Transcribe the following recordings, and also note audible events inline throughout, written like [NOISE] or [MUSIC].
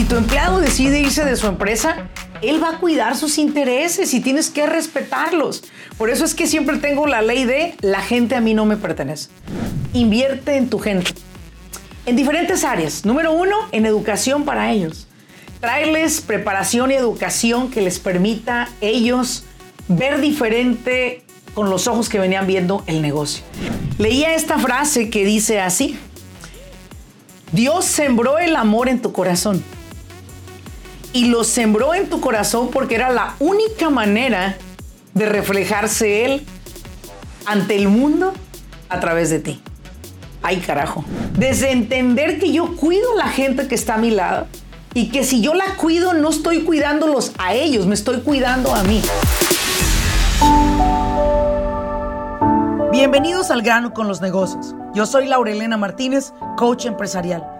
Si tu empleado decide irse de su empresa, él va a cuidar sus intereses y tienes que respetarlos. Por eso es que siempre tengo la ley de la gente a mí no me pertenece. Invierte en tu gente. En diferentes áreas. Número uno, en educación para ellos. Traerles preparación y educación que les permita ellos ver diferente con los ojos que venían viendo el negocio. Leía esta frase que dice así, Dios sembró el amor en tu corazón y lo sembró en tu corazón porque era la única manera de reflejarse Él ante el mundo a través de ti. Ay carajo. Desde entender que yo cuido a la gente que está a mi lado y que si yo la cuido no estoy cuidándolos a ellos, me estoy cuidando a mí. Bienvenidos al grano con los negocios. Yo soy Laurelena Martínez, coach empresarial.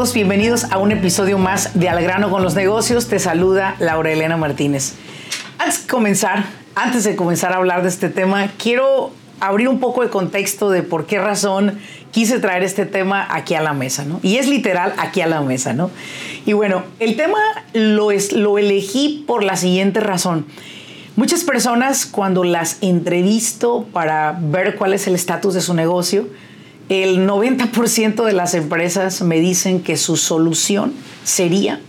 Bienvenidos a un episodio más de Al grano con los negocios. Te saluda Laura Elena Martínez. Antes de comenzar, antes de comenzar a hablar de este tema, quiero abrir un poco de contexto de por qué razón quise traer este tema aquí a la mesa, ¿no? Y es literal aquí a la mesa, ¿no? Y bueno, el tema lo, es, lo elegí por la siguiente razón. Muchas personas cuando las entrevisto para ver cuál es el estatus de su negocio, el 90% de las empresas me dicen que su solución sería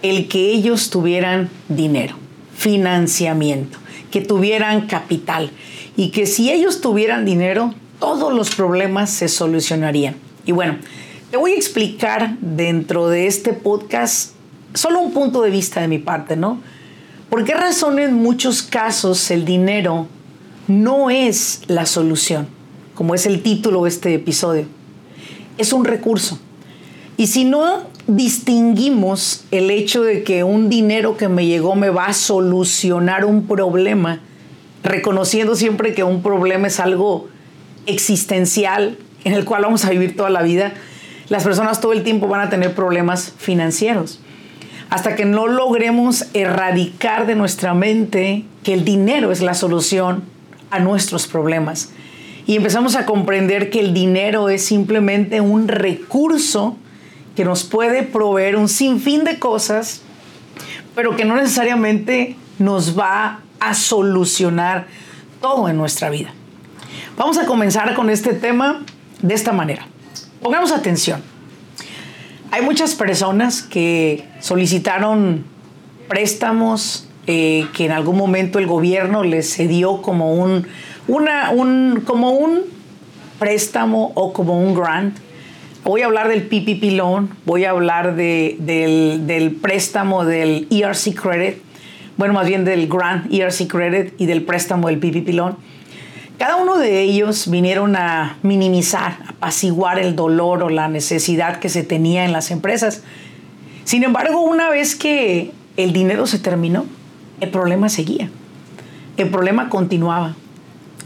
el que ellos tuvieran dinero, financiamiento, que tuvieran capital y que si ellos tuvieran dinero, todos los problemas se solucionarían. Y bueno, te voy a explicar dentro de este podcast solo un punto de vista de mi parte, ¿no? ¿Por qué razón en muchos casos el dinero no es la solución? Como es el título de este episodio. Es un recurso. Y si no distinguimos el hecho de que un dinero que me llegó me va a solucionar un problema, reconociendo siempre que un problema es algo existencial en el cual vamos a vivir toda la vida, las personas todo el tiempo van a tener problemas financieros. Hasta que no logremos erradicar de nuestra mente que el dinero es la solución a nuestros problemas y empezamos a comprender que el dinero es simplemente un recurso que nos puede proveer un sinfín de cosas, pero que no necesariamente nos va a solucionar todo en nuestra vida. Vamos a comenzar con este tema de esta manera. Pongamos atención. Hay muchas personas que solicitaron préstamos eh, que en algún momento el gobierno les cedió como un una, un, como un préstamo o como un grant. Voy a hablar del PPP loan, voy a hablar de, del, del, préstamo del ERC credit, bueno, más bien del grant ERC credit y del préstamo del PPP loan. Cada uno de ellos vinieron a minimizar, apaciguar el dolor o la necesidad que se tenía en las empresas. Sin embargo, una vez que el dinero se terminó, el problema seguía. El problema continuaba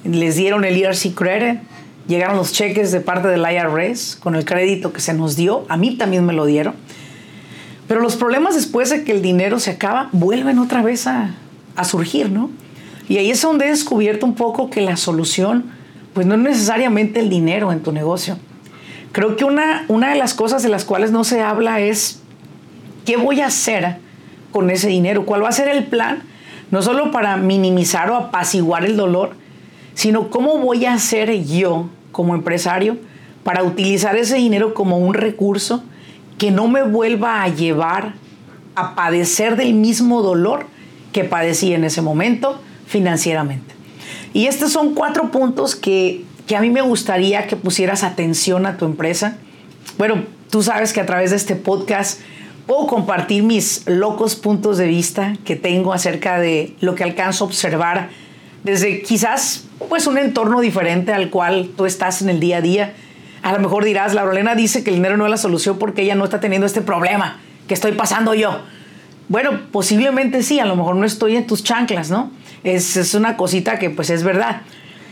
les dieron el ERC credit, llegaron los cheques de parte del IRS con el crédito que se nos dio, a mí también me lo dieron. Pero los problemas después de que el dinero se acaba vuelven otra vez a, surgir, ¿no? Y ahí es donde he descubierto un poco que la solución, pues no es necesariamente el dinero en tu negocio. Creo que una, una de las cosas de las cuales no se habla es qué voy a hacer con ese dinero, cuál va a ser el plan, no solo para minimizar o apaciguar el dolor, sino cómo voy a hacer yo como empresario para utilizar ese dinero como un recurso que no me vuelva a llevar a padecer del mismo dolor que padecí en ese momento financieramente. Y estos son cuatro puntos que, que a mí me gustaría que pusieras atención a tu empresa. Bueno, tú sabes que a través de este podcast puedo compartir mis locos puntos de vista que tengo acerca de lo que alcanzo a observar desde quizás pues un entorno diferente al cual tú estás en el día a día. A lo mejor dirás, la dice que el dinero no es la solución porque ella no está teniendo este problema que estoy pasando yo. Bueno, posiblemente sí, a lo mejor no estoy en tus chanclas, ¿no? Es, es una cosita que pues es verdad.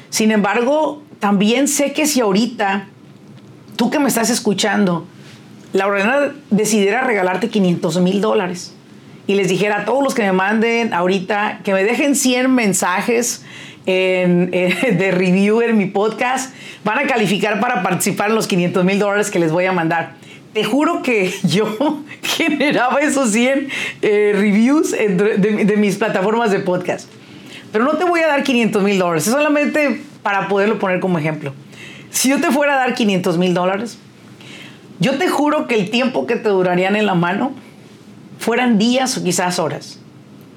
Sin embargo, también sé que si ahorita tú que me estás escuchando, la decidiera regalarte 500 mil dólares y les dijera a todos los que me manden ahorita que me dejen 100 mensajes [LAUGHS] de review en mi podcast, van a calificar para participar en los 500 mil dólares que les voy a mandar. Te juro que [LAUGHS] yo [LAUGHS] generaba esos 100 eh, reviews de, de, mis plataformas de podcast. Pero no te voy a dar 500 mil dólares, es solamente para poderlo poner como ejemplo. Si yo te fuera a dar 500 mil dólares, yo te juro que el tiempo que te durarían en la mano fueran días o quizás horas,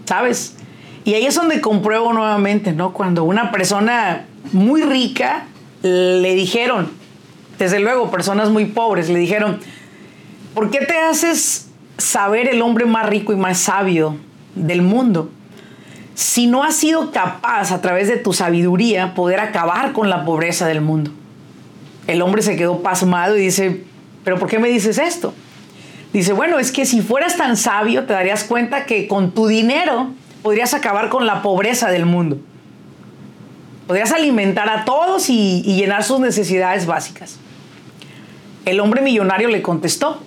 ¿sabes? Y ahí es donde compruebo nuevamente, ¿no? Cuando una persona muy rica le dijeron, desde luego, personas muy pobres le dijeron, ¿por qué te haces saber el hombre más rico y más sabio del mundo? Si no has sido capaz a través de tu sabiduría poder acabar con la pobreza del mundo. El hombre se quedó pasmado y dice, ¿pero por qué me dices esto? Dice, bueno, es que si fueras tan sabio te darías cuenta que con tu dinero podrías acabar con la pobreza del mundo. Podrías alimentar a todos y, llenar sus necesidades básicas. El hombre millonario le contestó,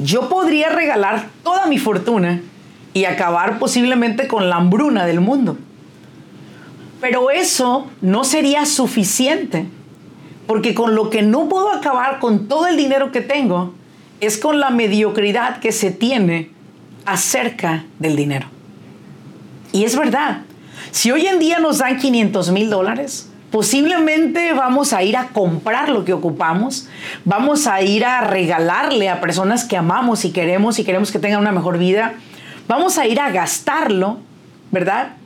yo podría regalar toda mi fortuna y acabar posiblemente con la hambruna del mundo. Pero eso no sería suficiente, porque con lo que no puedo acabar con todo el dinero que tengo es con la mediocridad que se tiene acerca del dinero. Y es verdad. Si hoy en día nos dan 500 mil dólares, posiblemente vamos a ir a comprar lo que ocupamos, vamos a ir a regalarle a personas que amamos y queremos y queremos que tengan una mejor vida, vamos a ir a gastarlo, ¿verdad?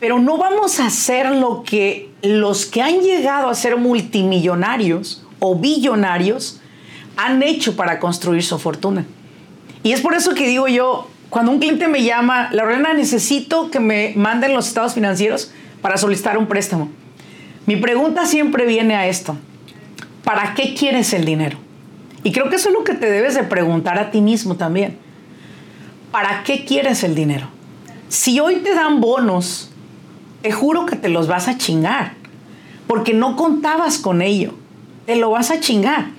Pero no vamos a hacer lo que los que han llegado a ser multimillonarios o billonarios han hecho para construir su fortuna. Y es por eso que digo yo, cuando un cliente me llama, Lorena, necesito que me manden los estados financieros para solicitar un préstamo. Mi pregunta siempre viene a esto. ¿Para qué quieres el dinero? Y creo que eso es lo que te debes de preguntar a ti mismo también. ¿Para qué quieres el dinero? Si hoy te dan bonos, te juro que te los vas a chingar, porque no contabas con ello. Te lo vas a chingar.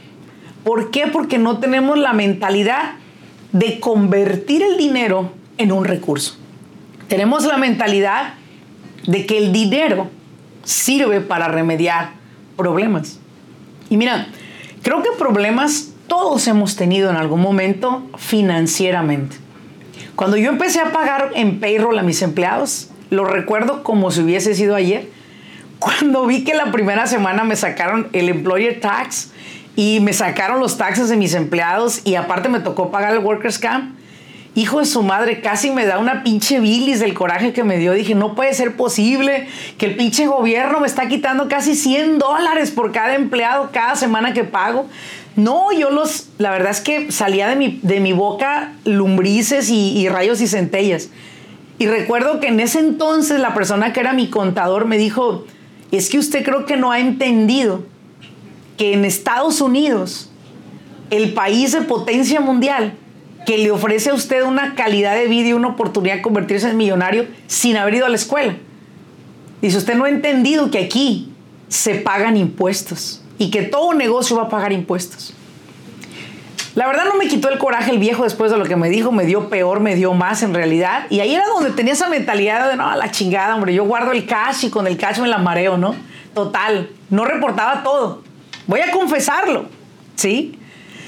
¿Por qué? Porque no tenemos la mentalidad de convertir el dinero en un recurso. Tenemos la mentalidad de que el dinero sirve para remediar problemas. Y mira, creo que problemas todos hemos tenido en algún momento financieramente. Cuando yo empecé a pagar en payroll a mis empleados, lo recuerdo como si hubiese sido ayer. [LAUGHS] Cuando vi que la primera semana me sacaron el employer tax y me sacaron los taxes de mis empleados y aparte me tocó pagar el Workers Camp. Hijo de su madre, casi me da una pinche bilis del coraje que me dio. Dije, no puede ser posible que el pinche gobierno me está quitando casi 100 dólares por cada empleado cada semana que pago. No, yo los, la verdad es que salía de mi, de mi boca lumbrices y, y rayos y centellas. Y recuerdo que en ese entonces la persona que era mi contador me dijo, es que usted creo que no ha entendido que en Estados Unidos, el país de potencia mundial, que le ofrece a usted una calidad de vida y una oportunidad de convertirse en millonario sin haber ido a la escuela. Dice, usted no ha entendido que aquí se pagan impuestos y que todo negocio va a pagar impuestos. La verdad no me quitó el coraje el viejo después de lo que me dijo, me dio peor, me dio más en realidad. Y ahí era donde tenía esa mentalidad de, no, la chingada, hombre, yo guardo el cash y con el cash me la mareo, ¿no? Total, no reportaba todo. Voy a confesarlo, ¿sí?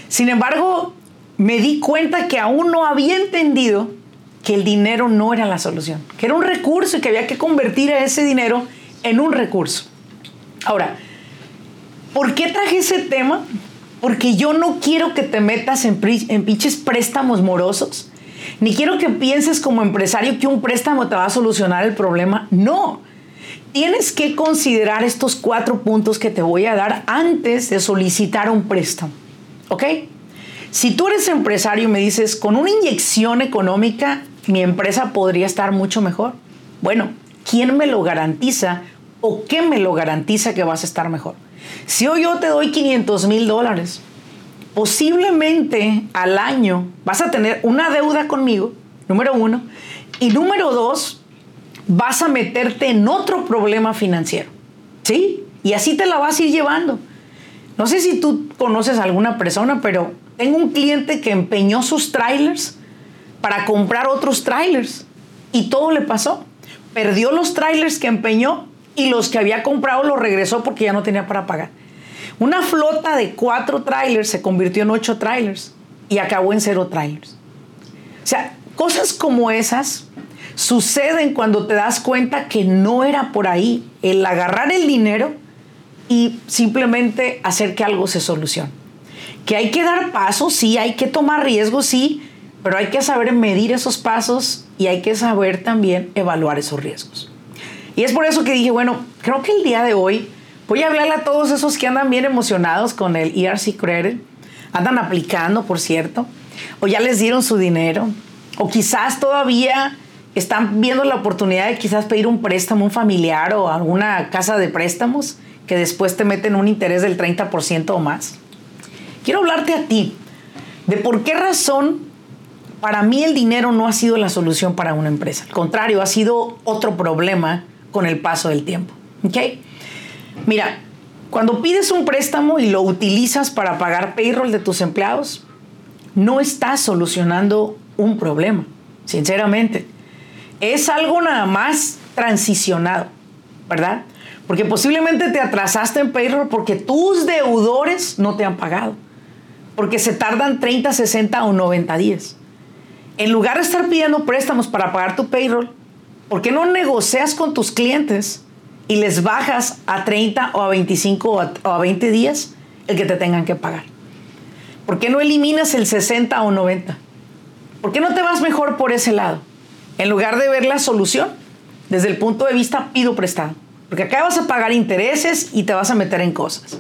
Sin embargo, me di cuenta que aún no había entendido que el dinero no era la solución, que era un recurso y que había que convertir a ese dinero en un recurso. Ahora, ¿por qué traje ese tema? Porque yo no quiero que te metas en, en pinches préstamos morosos, ni quiero que pienses como empresario que un préstamo te va a solucionar el problema. No, tienes que considerar estos cuatro puntos que te voy a dar antes de solicitar un préstamo. ¿Ok? Si tú eres empresario y me dices, con una inyección económica, mi empresa podría estar mucho mejor. Bueno, ¿quién me lo garantiza o qué me lo garantiza que vas a estar mejor? Si hoy yo te doy 500 mil dólares, posiblemente al año vas a tener una deuda conmigo, número uno, y número dos, vas a meterte en otro problema financiero. ¿Sí? Y así te la vas a ir llevando. No sé si tú conoces a alguna persona, pero tengo un cliente que empeñó sus trailers para comprar otros trailers y todo le pasó. Perdió los trailers que empeñó y los que había comprado los regresó porque ya no tenía para pagar. Una flota de cuatro trailers se convirtió en ocho trailers y acabó en cero trailers. O sea, cosas como esas suceden cuando te das cuenta que no era por ahí el agarrar el dinero y simplemente hacer que algo se solucione. Que hay que dar pasos, sí, hay que tomar riesgos, sí, pero hay que saber medir esos pasos y hay que saber también evaluar esos riesgos. Y es por eso que dije, bueno, creo que el día de hoy voy a hablarle a todos esos que andan bien emocionados con el ERC Credit, andan aplicando, por cierto, o ya les dieron su dinero, o quizás todavía están viendo la oportunidad de quizás pedir un préstamo un familiar o alguna casa de préstamos que después te meten un interés del 30% o más. Quiero hablarte a ti de por qué razón para mí el dinero no ha sido la solución para una empresa. Al contrario, ha sido otro problema con el paso del tiempo. ¿Ok? Mira, cuando pides un préstamo y lo utilizas para pagar payroll de tus empleados, no estás solucionando un problema, sinceramente. Es algo nada más transicionado, ¿verdad? Porque posiblemente te atrasaste en payroll porque tus deudores no te han pagado. Porque se tardan 30, 60 o 90 días en lugar de estar pidiendo préstamos para pagar tu payroll, ¿por qué no negocias con tus clientes y les bajas a 30 o a 25 o a, 20 días el que te tengan que pagar? ¿Por qué no eliminas el 60 o 90? ¿Por qué no te vas mejor por ese lado? En lugar de ver la solución desde el punto de vista pido prestado. Porque acá vas a pagar intereses y te vas a meter en cosas.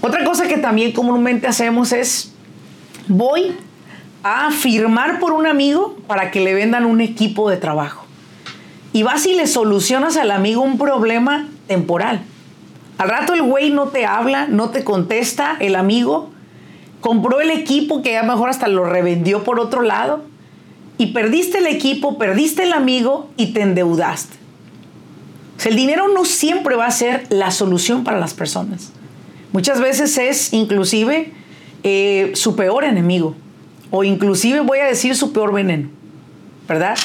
Otra cosa que también comúnmente hacemos es, voy a firmar por un amigo para que le vendan un equipo de trabajo. Y vas y le solucionas al amigo un problema temporal. Al rato el güey no te habla, no te contesta, el amigo compró el equipo que ya mejor hasta lo revendió por otro lado y perdiste el equipo, perdiste el amigo y te endeudaste. el dinero no siempre va a ser la solución para las personas. Muchas veces es inclusive eh, su peor enemigo o inclusive voy a decir su peor veneno, ¿verdad?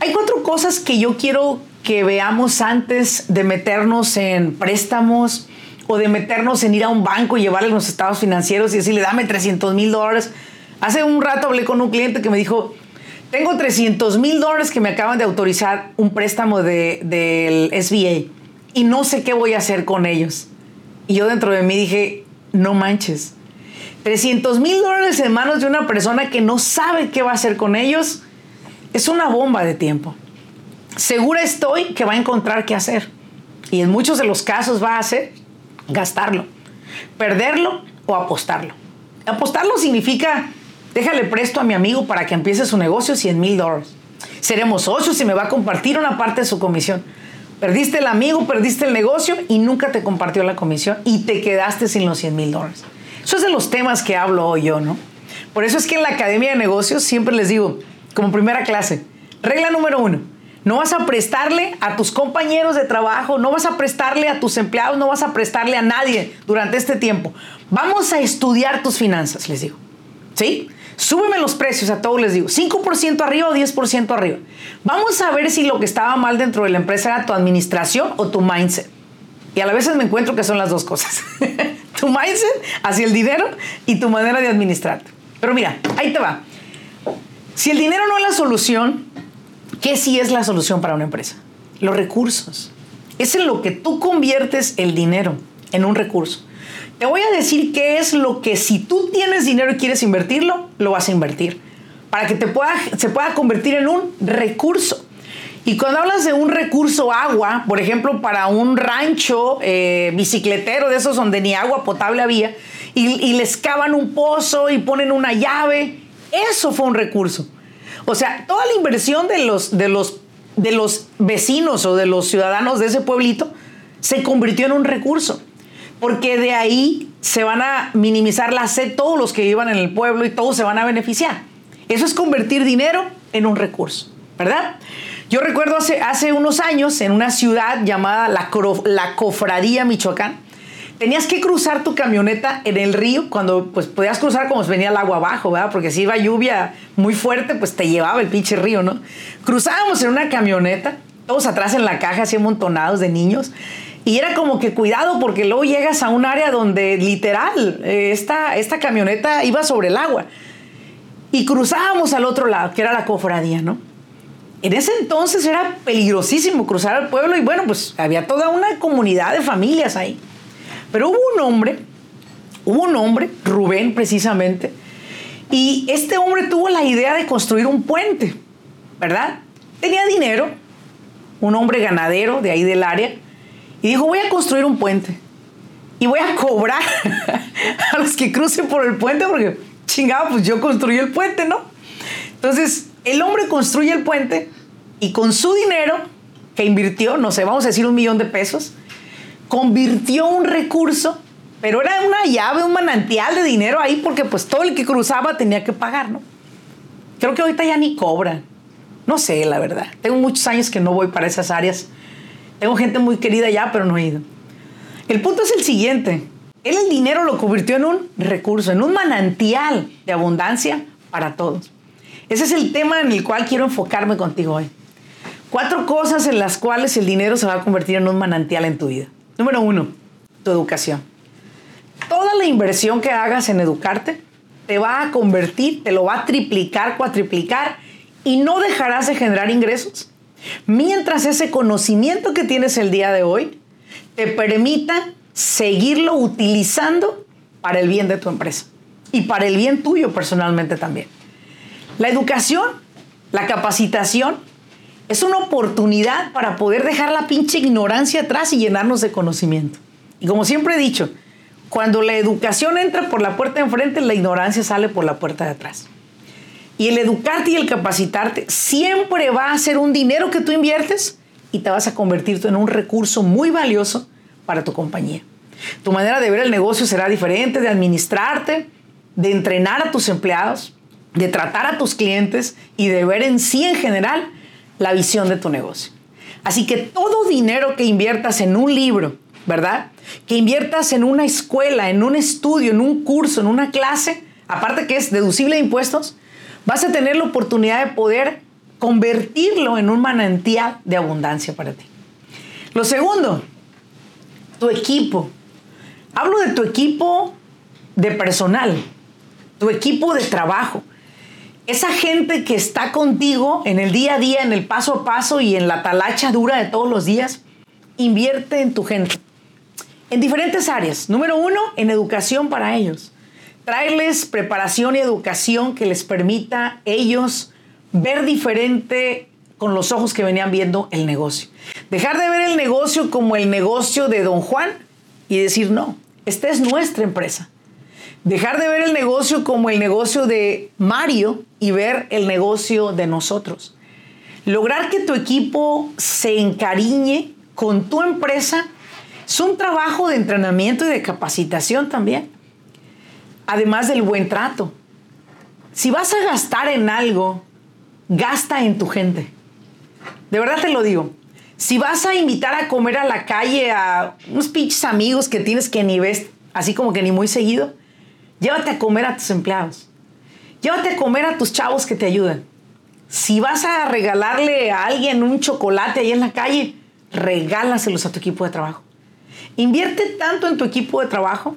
Hay cuatro cosas que yo quiero que veamos antes de meternos en préstamos o de meternos en ir a un banco y llevarle los estados financieros y decirle, dame 300 mil dólares. Hace un rato hablé con un cliente que me dijo, tengo [LAUGHS] 300 mil dólares que me acaban de autorizar un préstamo del SBA y no sé qué voy a hacer con ellos. Y yo dentro de mí dije, no manches, 300 mil dólares en manos de una persona que no sabe qué va a hacer con ellos es una bomba de tiempo. Segura estoy que va a encontrar qué hacer. Y en muchos de los casos va a hacer gastarlo, perderlo o apostarlo. Apostarlo significa, déjale presto a mi amigo para que empiece su negocio 100 mil dólares. Seremos socios y me va a compartir una parte de su comisión. Perdiste el amigo, perdiste el negocio y nunca te compartió la comisión y te quedaste sin los 100 mil dólares. Eso es de los temas que hablo hoy yo, ¿no? Por eso es que en la Academia de Negocios siempre les digo, como primera clase, regla número uno, no vas a prestarle a tus compañeros de trabajo, no vas a prestarle a tus empleados, no vas a prestarle a nadie durante este tiempo. Vamos a estudiar tus finanzas, les digo. ¿Sí? Súbeme los precios a todos, les digo. 5% arriba o 10% arriba. Vamos a ver si lo que estaba mal dentro de la empresa era tu administración o tu mindset. Y a la vez me encuentro que son las dos cosas. [LAUGHS] tu mindset hacia el dinero y tu manera de administrarte. Pero mira, ahí te va. Si el dinero no es la solución, ¿qué sí es la solución para una empresa? Los recursos. Es en lo que tú conviertes el dinero en un recurso. Te voy a decir qué es lo que si tú tienes dinero y quieres invertirlo, lo vas a invertir. Para que te pueda, se pueda convertir en un recurso. Y cuando hablas de un recurso agua, por ejemplo, para un rancho eh, bicicletero de esos donde ni agua potable había, y, les cavan un pozo y ponen una llave, eso fue un recurso. O sea, toda la inversión de los, de los, de los vecinos o de los ciudadanos de ese pueblito se convirtió en un recurso. Porque de ahí se van a minimizar la sed todos los que vivan en el pueblo y todos se van a beneficiar. Eso es convertir dinero en un recurso, ¿verdad? Yo recuerdo hace, hace unos años en una ciudad llamada La, la Cofradía, Michoacán, tenías que cruzar tu camioneta en el río cuando pues podías cruzar como venía el agua abajo, ¿verdad? Porque si iba lluvia muy fuerte, pues te llevaba el pinche río, ¿no? Cruzábamos en una camioneta, todos atrás en la caja, así amontonados de niños. Y era como que cuidado porque luego llegas a un área donde literal eh, esta, esta camioneta iba sobre el agua. Y cruzábamos al otro lado, que era la cofradía, ¿no? En ese entonces era peligrosísimo cruzar el pueblo y bueno, pues había toda una comunidad de familias ahí. Pero hubo un hombre, hubo un hombre, Rubén precisamente, y este hombre tuvo la idea de construir un puente, ¿verdad? Tenía dinero, un hombre ganadero de ahí del área, y dijo, voy a construir un puente. Y voy a cobrar [LAUGHS] a los que crucen por el puente porque, chingado, pues yo construí el puente, ¿no? Entonces, el hombre construye el puente y con su dinero que invirtió, no sé, vamos a decir un millón de pesos, convirtió un recurso, pero era una llave, un manantial de dinero ahí porque pues todo el que cruzaba tenía que pagar, ¿no? Creo que ahorita ya ni cobran. No sé, la verdad. Tengo muchos años que no voy para esas áreas. Tengo gente muy querida ya, pero no he ido. El punto es el siguiente. Él el dinero lo convirtió en un recurso, en un manantial de abundancia para todos. Ese es el tema en el cual quiero enfocarme contigo hoy. Cuatro cosas en las cuales el dinero se va a convertir en un manantial en tu vida. Número uno, tu educación. Toda la inversión que hagas en educarte te va a convertir, te lo va a triplicar, cuatriplicar y no dejarás de generar ingresos mientras ese conocimiento que tienes el día de hoy te permita seguirlo utilizando para el bien de tu empresa y para el bien tuyo personalmente también. La educación, la capacitación, es una oportunidad para poder dejar la pinche ignorancia atrás y llenarnos de conocimiento. Y como siempre he dicho, cuando la educación entra por la puerta de enfrente, la ignorancia sale por la puerta de atrás. Y el educarte y el capacitarte siempre va a ser un dinero que tú inviertes y te vas a convertir en un recurso muy valioso para tu compañía. Tu manera de ver el negocio será diferente, de administrarte, de entrenar a tus empleados, de tratar a tus clientes y de ver en sí en general la visión de tu negocio. Así que todo dinero que inviertas en un libro, ¿verdad? Que inviertas en una escuela, en un estudio, en un curso, en una clase, aparte que es deducible de impuestos, vas a tener la oportunidad de poder convertirlo en un manantial de abundancia para ti. Lo segundo, tu equipo. Hablo de tu equipo de personal, tu equipo de trabajo esa gente que está contigo en el día a día, en el paso a paso y en la talacha dura de todos los días, invierte en tu gente. En diferentes áreas. Número uno, en educación para ellos. Traerles preparación y educación que les permita ellos ver diferente con los ojos que venían viendo el negocio. Dejar de ver el negocio como el negocio de don Juan y decir, no, esta es nuestra empresa. Dejar de ver el negocio como el negocio de Mario y ver el negocio de nosotros. Lograr que tu equipo se encariñe con tu empresa es un trabajo de entrenamiento y de capacitación también. Además del buen trato. Si vas a gastar en algo, gasta en tu gente. De verdad te lo digo. Si vas a invitar a comer a la calle a unos pinches amigos que tienes que ni ves así como que ni muy seguido, Llévate a comer a tus empleados. Llévate a comer a tus chavos que te ayudan. Si vas a regalarle a alguien un chocolate ahí en la calle, regálaselos a tu equipo de trabajo. Invierte tanto en tu equipo de trabajo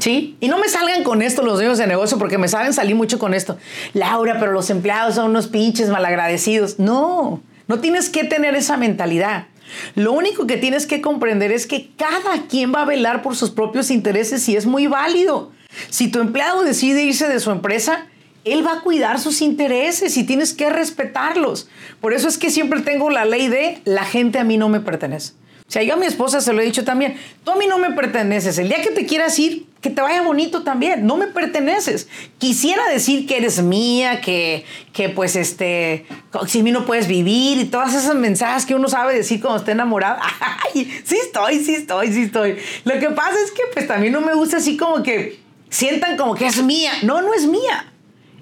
¿Sí? Y no me salgan con esto los dueños de negocio porque me saben salir mucho con esto. Laura, pero los empleados son unos pinches malagradecidos. No, no tienes que tener esa mentalidad. Lo único que tienes que comprender es que cada quien va a velar por sus propios intereses y es muy válido. Si tu empleado decide irse de su empresa, él va a cuidar sus intereses y tienes que respetarlos. Por eso es que siempre tengo la ley de la gente a mí no me pertenece. O sea, yo a mi esposa se lo he dicho también, tú a mí no me perteneces. El día que te quieras ir, que te vaya bonito también. No me perteneces. Quisiera decir que eres mía, que, que pues este, si mí no puedes vivir y todas esas mensajes que uno sabe decir cuando está enamorado. [LAUGHS] Ay, sí estoy, sí estoy, sí estoy. Lo que pasa es que pues también no me gusta así como que sientan como que es mía. No, no es mía.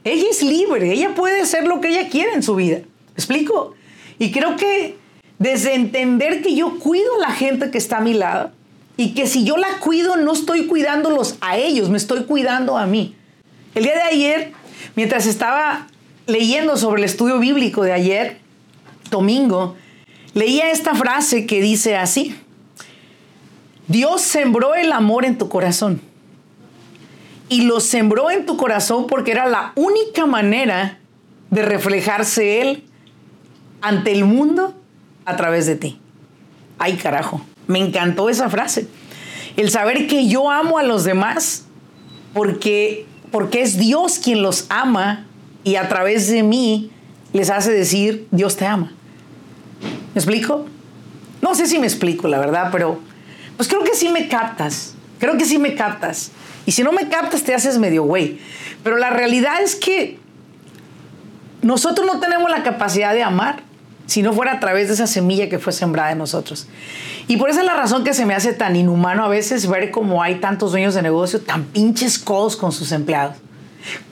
Ella es libre, ella puede hacer lo que ella quiere en su vida. ¿Me explico? Y creo que desde entender que yo cuido a la gente que está a mi lado, y que si yo la cuido, no estoy cuidándolos a ellos, me estoy cuidando a mí. El día de ayer, mientras estaba leyendo sobre el estudio bíblico de ayer, domingo, leía esta frase que dice así, Dios sembró el amor en tu corazón. Y lo sembró en tu corazón porque era la única manera de reflejarse Él ante el mundo a través de ti. Ay, carajo. Me encantó esa frase. El saber que yo amo a los demás porque, porque es Dios quien los ama y a través de mí les hace decir, Dios te ama. ¿Me explico? No sé si me explico, la verdad, pero pues creo que sí me captas. Creo que sí me captas. Y si no me captas, te haces medio güey. Pero la realidad es que nosotros no tenemos la capacidad de amar si no fuera a través de esa semilla que fue sembrada en nosotros. Y por esa es la razón que se me hace tan inhumano a veces ver cómo hay tantos dueños de negocio tan pinches codos con sus empleados.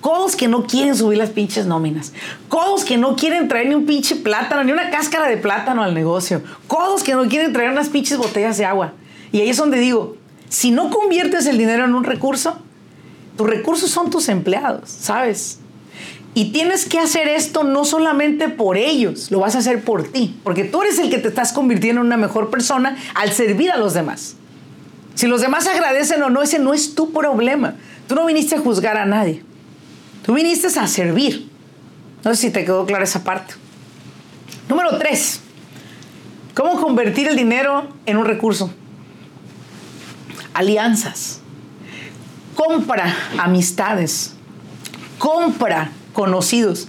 Codos que no quieren subir las pinches nóminas. Codos que no quieren traer ni un pinche plátano, ni una cáscara de plátano al negocio. Codos que no quieren traer unas pinches botellas de agua. Y ahí es donde digo, si no conviertes el dinero en un recurso, tus recursos son tus empleados, ¿sabes? Y tienes que hacer esto no solamente por ellos, lo vas a hacer por ti, porque tú eres el que te estás convirtiendo en una mejor persona al servir a los demás. Si los demás agradecen o no, ese no es tu problema. Tú no viniste a juzgar a nadie. Tú viniste a servir. No sé si te quedó clara esa parte. Número tres. ¿Cómo convertir el dinero en un recurso? Alianzas. Compra amistades. Compra conocidos.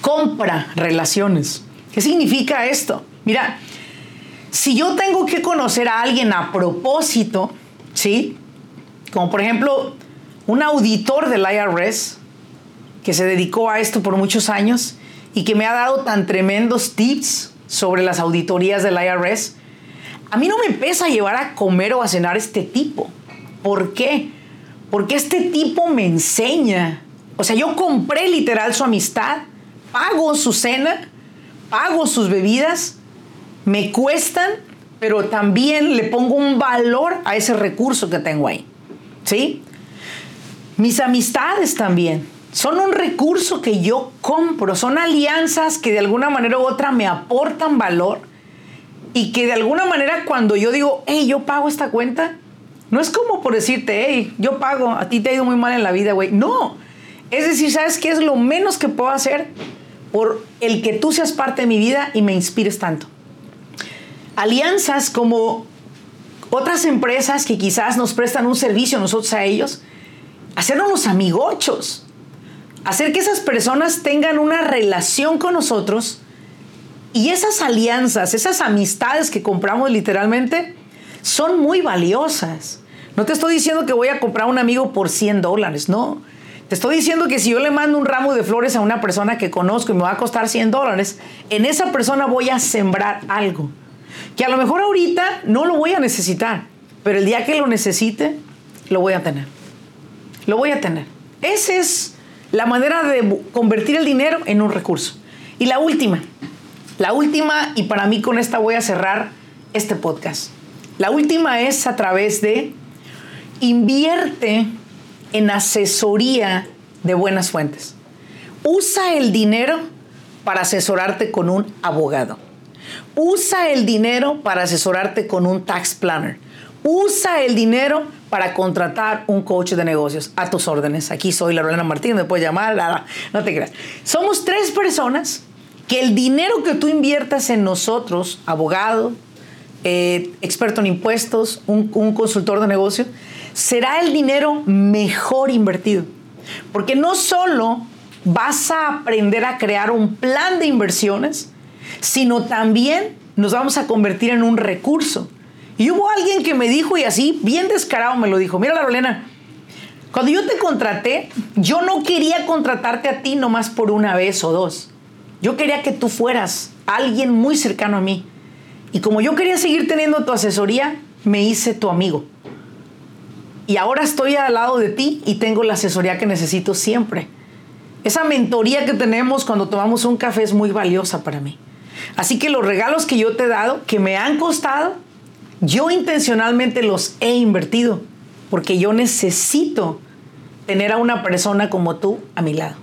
Compra relaciones. ¿Qué significa esto? Mira, si yo tengo que conocer a alguien a propósito, ¿sí? Como por ejemplo un auditor del IRS que se dedicó a esto por muchos años y que me ha dado tan tremendos tips sobre las auditorías del IRS, a mí no me pesa llevar a comer o a cenar este tipo. ¿Por qué? Porque este tipo me enseña o sea, yo compré literal su amistad, pago su cena, pago sus bebidas, me cuestan, pero también le pongo un valor a ese recurso que tengo ahí. ¿Sí? Mis amistades también son un recurso que yo compro, son alianzas que de alguna manera u otra me aportan valor y que de alguna manera cuando yo digo, hey, yo pago esta cuenta, no es como por decirte, hey, yo pago, a ti te ha ido muy mal en la vida, güey. No, es decir, ¿sabes qué es lo menos que puedo hacer por el que tú seas parte de mi vida y me inspires tanto? Alianzas como otras empresas que quizás nos prestan un servicio nosotros a ellos, hacernos los amigochos, hacer que esas personas tengan una relación con nosotros y esas alianzas, esas amistades que compramos literalmente, son muy valiosas. No te estoy diciendo que voy a comprar un amigo por 100 dólares, no. Te estoy diciendo que si yo le mando un ramo de flores a una persona que conozco y me va a costar 100 dólares, en esa persona voy a sembrar algo. Que a lo mejor ahorita no lo voy a necesitar, pero el día que lo necesite, lo voy a tener. Lo voy a tener. Esa es la manera de convertir el dinero en un recurso. Y la última, la última, y para mí con esta voy a cerrar este podcast. La última es a través de invierte en asesoría de buenas fuentes. Usa el dinero para asesorarte con un abogado. Usa el dinero para asesorarte con un tax planner. Usa el dinero para contratar un coach de negocios a tus órdenes. Aquí soy la Lorena Martín, me puedes llamar, no te creas. Somos tres personas que el dinero que tú inviertas en nosotros, abogado, eh, experto en impuestos, un, un consultor de negocios, será el dinero mejor invertido. Porque no solo vas a aprender a crear un plan de inversiones, sino también nos vamos a convertir en un recurso. Y hubo alguien que me dijo, y así, bien descarado me lo dijo, mira la Lorena, Cuando yo te contraté, yo no quería contratarte a ti nomás por una vez o dos. Yo quería que tú fueras alguien muy cercano a mí. Y como yo quería seguir teniendo tu asesoría, me hice tu amigo. Y ahora estoy al lado de ti y tengo la asesoría que necesito siempre. Esa mentoría que tenemos cuando tomamos un café es muy valiosa para mí. Así que los regalos que yo te he dado, que me han costado, yo intencionalmente los he invertido porque yo necesito tener a una persona como tú a mi lado.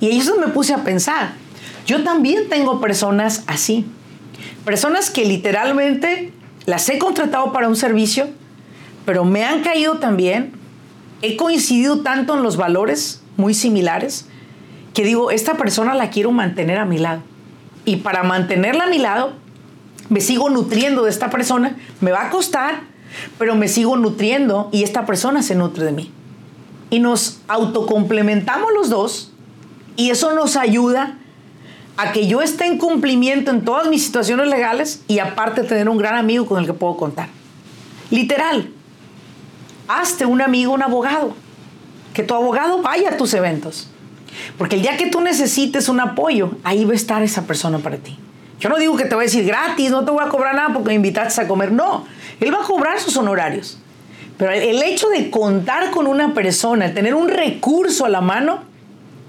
Y eso me puse a pensar. Yo también tengo personas así. Personas que literalmente las he contratado para un servicio, pero me han caído también. He coincidido tanto en los valores muy similares que digo, esta persona la quiero mantener a mi lado. Y para mantenerla a mi lado, me sigo nutriendo de esta persona. Me va a costar, pero me sigo nutriendo y esta persona se nutre de mí. Y nos autocomplementamos los dos y eso nos ayuda a que yo esté en cumplimiento en todas mis situaciones legales y aparte tener un gran amigo con el que puedo contar. Literal, hazte un amigo, un abogado. Que tu abogado vaya a tus eventos. Porque el día que tú necesites un apoyo, ahí va a estar esa persona para ti. Yo no digo que te voy a decir gratis, no te voy a cobrar nada porque me invitaste a comer. No, él va a cobrar sus honorarios. Pero el hecho de contar con una persona, el tener un recurso a la mano,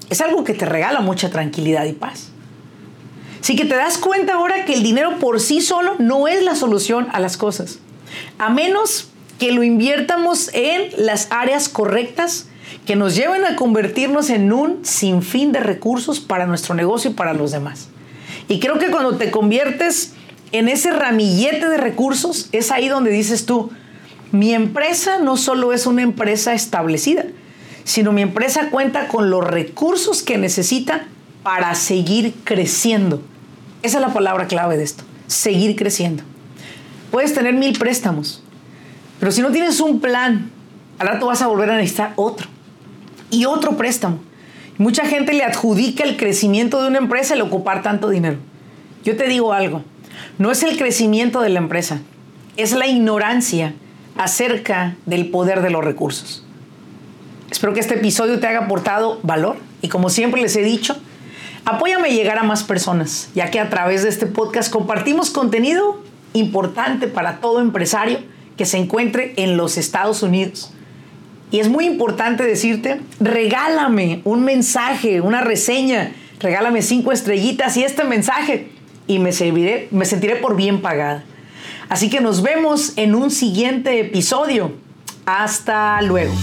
es algo que te regala mucha tranquilidad y paz. Así que te das cuenta ahora que el dinero por sí solo no es la solución a las cosas. A menos que lo inviertamos en las áreas correctas que nos lleven a convertirnos en un sinfín de recursos para nuestro negocio y para los demás. Y creo que cuando te conviertes en ese ramillete de recursos, es ahí donde dices tú, mi empresa no solo es una empresa establecida, sino mi empresa cuenta con los recursos que necesita para seguir creciendo. Esa es la palabra clave de esto, seguir creciendo. Puedes tener mil préstamos, pero si no tienes un plan, al rato vas a volver a necesitar otro y otro préstamo. Mucha gente le adjudica el crecimiento de una empresa el ocupar tanto dinero. Yo te digo algo, no es el crecimiento de la empresa, es la ignorancia acerca del poder de los recursos. Espero que este episodio te haya aportado valor y como siempre les he dicho, Apóyame a llegar a más personas, ya que a través de este podcast compartimos contenido importante para todo empresario que se encuentre en los Estados Unidos. Y es muy importante decirte, regálame un mensaje, una reseña, regálame cinco estrellitas y este mensaje y me, serviré, me sentiré por bien pagada. Así que nos vemos en un siguiente episodio. Hasta luego.